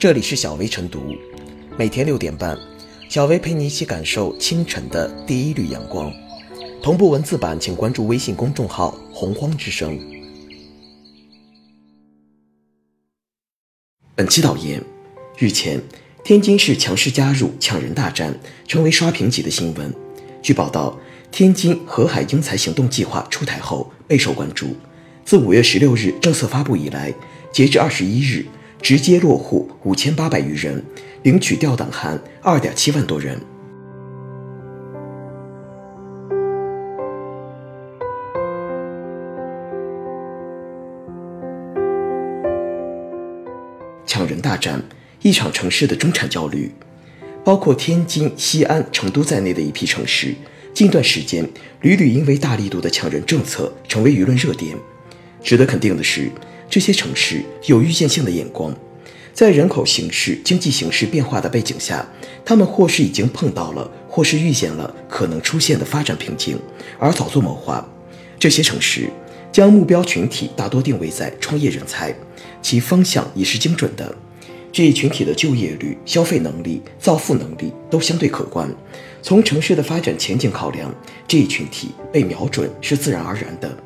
这里是小薇晨读，每天六点半，小薇陪你一起感受清晨的第一缕阳光。同步文字版，请关注微信公众号“洪荒之声”。本期导言：日前，天津市强势加入抢人大战，成为刷屏级的新闻。据报道，天津河海英才行动计划出台后备受关注。自五月十六日政策发布以来，截至二十一日，直接落户五千八百余人，领取调档函二点七万多人。抢人大战，一场城市的中产焦虑。包括天津、西安、成都在内的一批城市，近段时间屡屡因为大力度的抢人政策成为舆论热点。值得肯定的是，这些城市有预见性的眼光，在人口形势、经济形势变化的背景下，他们或是已经碰到了，或是预见了可能出现的发展瓶颈，而早做谋划。这些城市将目标群体大多定位在创业人才，其方向也是精准的。这一群体的就业率、消费能力、造富能力都相对可观。从城市的发展前景考量，这一群体被瞄准是自然而然的。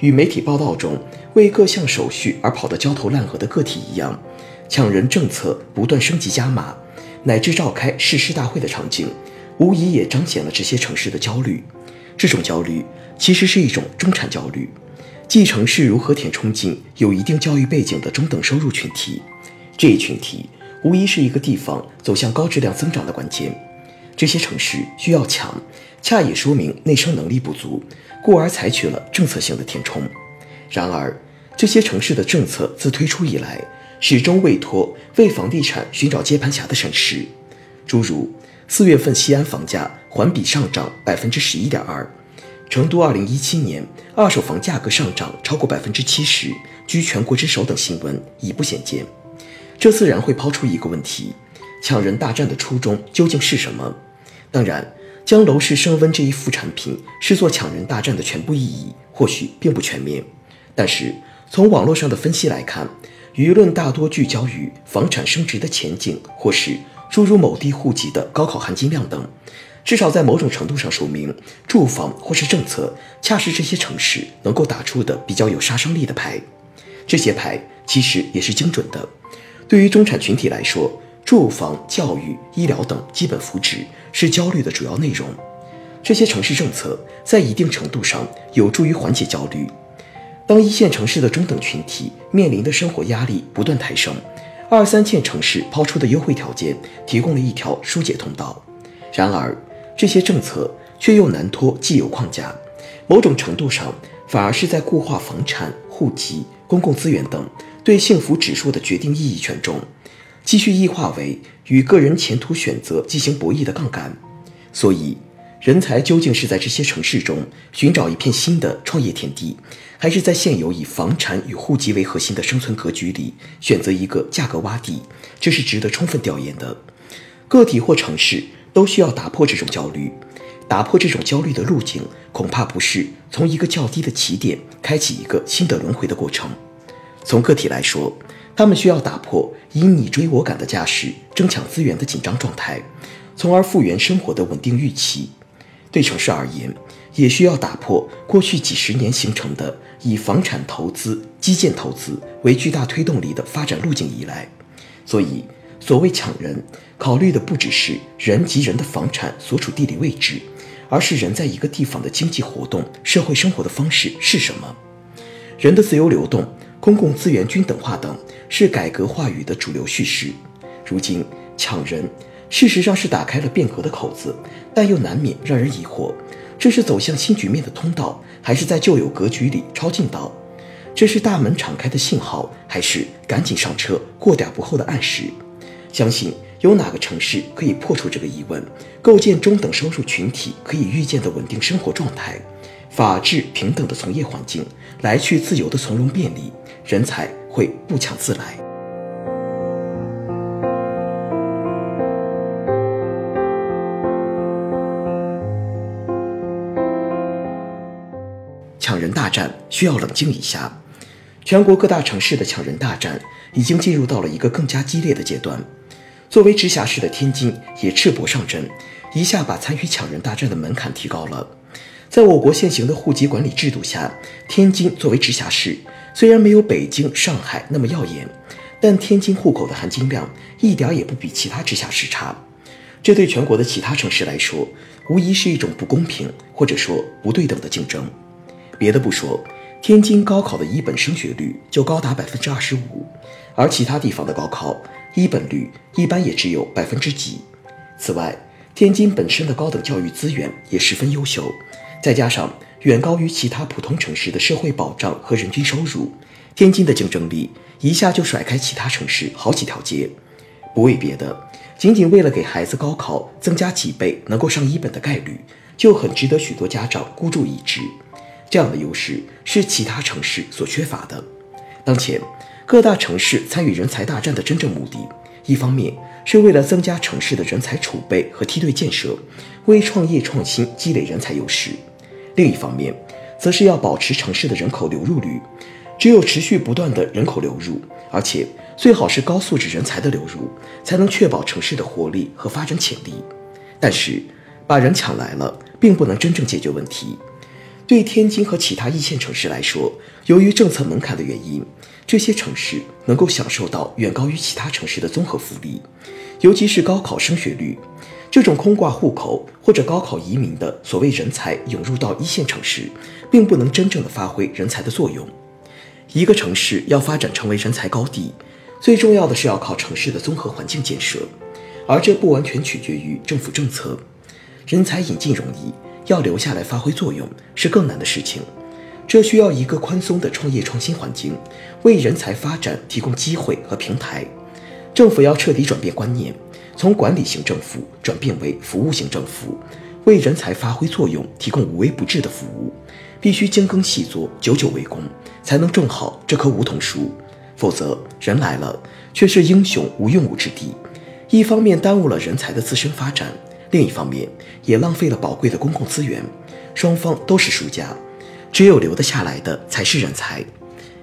与媒体报道中为各项手续而跑得焦头烂额的个体一样，抢人政策不断升级加码，乃至召开誓师大会的场景，无疑也彰显了这些城市的焦虑。这种焦虑其实是一种中产焦虑，即城市如何填充进有一定教育背景的中等收入群体。这一群体无疑是一个地方走向高质量增长的关键。这些城市需要抢，恰也说明内生能力不足，故而采取了政策性的填充。然而，这些城市的政策自推出以来，始终未脱为房地产寻找接盘侠的审视。诸如四月份西安房价环比上涨百分之十一点二，成都二零一七年二手房价格上涨超过百分之七十，居全国之首等新闻已不鲜见。这自然会抛出一个问题：抢人大战的初衷究竟是什么？当然，将楼市升温这一副产品视作抢人大战的全部意义，或许并不全面。但是从网络上的分析来看，舆论大多聚焦于房产升值的前景，或是诸如某地户籍的高考含金量等，至少在某种程度上说明，住房或是政策恰是这些城市能够打出的比较有杀伤力的牌。这些牌其实也是精准的。对于中产群体来说，住房、教育、医疗等基本福祉是焦虑的主要内容。这些城市政策在一定程度上有助于缓解焦虑。当一线城市的中等群体面临的生活压力不断抬升，二三线城市抛出的优惠条件提供了一条疏解通道。然而，这些政策却又难脱既有框架，某种程度上反而是在固化房产、户籍、公共资源等。对幸福指数的决定意义权重，继续异化为与个人前途选择进行博弈的杠杆。所以，人才究竟是在这些城市中寻找一片新的创业天地，还是在现有以房产与户籍为核心的生存格局里选择一个价格洼地？这是值得充分调研的。个体或城市都需要打破这种焦虑，打破这种焦虑的路径，恐怕不是从一个较低的起点开启一个新的轮回的过程。从个体来说，他们需要打破以你追我赶的架势，争抢资源的紧张状态，从而复原生活的稳定预期；对城市而言，也需要打破过去几十年形成的以房产投资、基建投资为巨大推动力的发展路径依赖。所以，所谓抢人，考虑的不只是人及人的房产所处地理位置，而是人在一个地方的经济活动、社会生活的方式是什么，人的自由流动。公共资源均等化等是改革话语的主流叙事。如今抢人，事实上是打开了变革的口子，但又难免让人疑惑：这是走向新局面的通道，还是在旧有格局里抄近道？这是大门敞开的信号，还是赶紧上车、过点不候的暗示？相信有哪个城市可以破除这个疑问，构建中等收入群体可以预见的稳定生活状态？法治平等的从业环境，来去自由的从容便利。人才会不抢自来。抢人大战需要冷静一下。全国各大城市的抢人大战已经进入到了一个更加激烈的阶段。作为直辖市的天津也赤膊上阵，一下把参与抢人大战的门槛提高了。在我国现行的户籍管理制度下，天津作为直辖市，虽然没有北京、上海那么耀眼，但天津户口的含金量一点也不比其他直辖市差。这对全国的其他城市来说，无疑是一种不公平或者说不对等的竞争。别的不说，天津高考的一本升学率就高达百分之二十五，而其他地方的高考一本率一般也只有百分之几。此外，天津本身的高等教育资源也十分优秀，再加上远高于其他普通城市的社会保障和人均收入，天津的竞争力一下就甩开其他城市好几条街。不为别的，仅仅为了给孩子高考增加几倍能够上一本的概率，就很值得许多家长孤注一掷。这样的优势是其他城市所缺乏的。当前，各大城市参与人才大战的真正目的，一方面是为了增加城市的人才储备和梯队建设，为创业创新积累人才优势；另一方面，则是要保持城市的人口流入率。只有持续不断的人口流入，而且最好是高素质人才的流入，才能确保城市的活力和发展潜力。但是，把人抢来了，并不能真正解决问题。对天津和其他一线城市来说，由于政策门槛的原因，这些城市能够享受到远高于其他城市的综合福利，尤其是高考升学率。这种空挂户口或者高考移民的所谓人才涌入到一线城市，并不能真正的发挥人才的作用。一个城市要发展成为人才高地，最重要的是要靠城市的综合环境建设，而这不完全取决于政府政策。人才引进容易。要留下来发挥作用是更难的事情，这需要一个宽松的创业创新环境，为人才发展提供机会和平台。政府要彻底转变观念，从管理型政府转变为服务型政府，为人才发挥作用提供无微不至的服务。必须精耕细作，久久为功，才能种好这棵梧桐树。否则，人来了却是英雄无用武之地，一方面耽误了人才的自身发展。另一方面，也浪费了宝贵的公共资源，双方都是输家。只有留得下来的才是人才。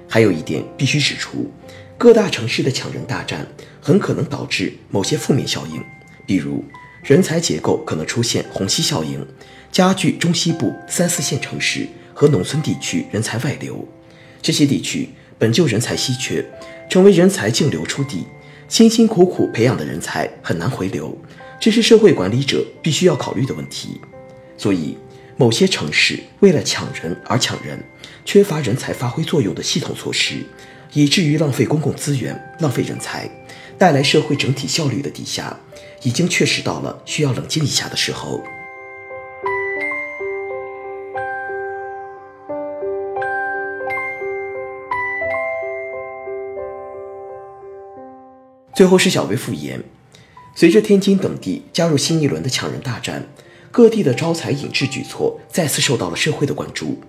还有一点必须指出，各大城市的抢人大战很可能导致某些负面效应，比如人才结构可能出现虹吸效应，加剧中西部三四线城市和农村地区人才外流。这些地区本就人才稀缺，成为人才净流出地，辛辛苦苦培养的人才很难回流。这是社会管理者必须要考虑的问题，所以某些城市为了抢人而抢人，缺乏人才发挥作用的系统措施，以至于浪费公共资源、浪费人才，带来社会整体效率的低下，已经确实到了需要冷静一下的时候。最后是小薇复言。随着天津等地加入新一轮的抢人大战，各地的招才引智举措再次受到了社会的关注。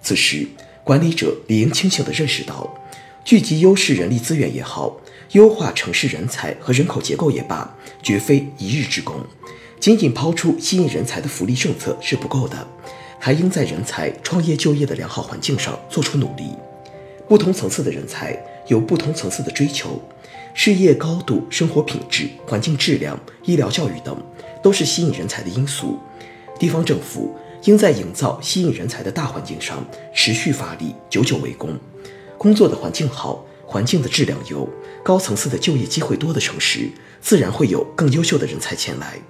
此时，管理者理应清醒地认识到，聚集优势人力资源也好，优化城市人才和人口结构也罢，绝非一日之功。仅仅抛出吸引人才的福利政策是不够的，还应在人才创业就业的良好环境上做出努力。不同层次的人才有不同层次的追求。事业高度、生活品质、环境质量、医疗教育等，都是吸引人才的因素。地方政府应在营造吸引人才的大环境上持续发力，久久为功。工作的环境好、环境的质量优、高层次的就业机会多的城市，自然会有更优秀的人才前来。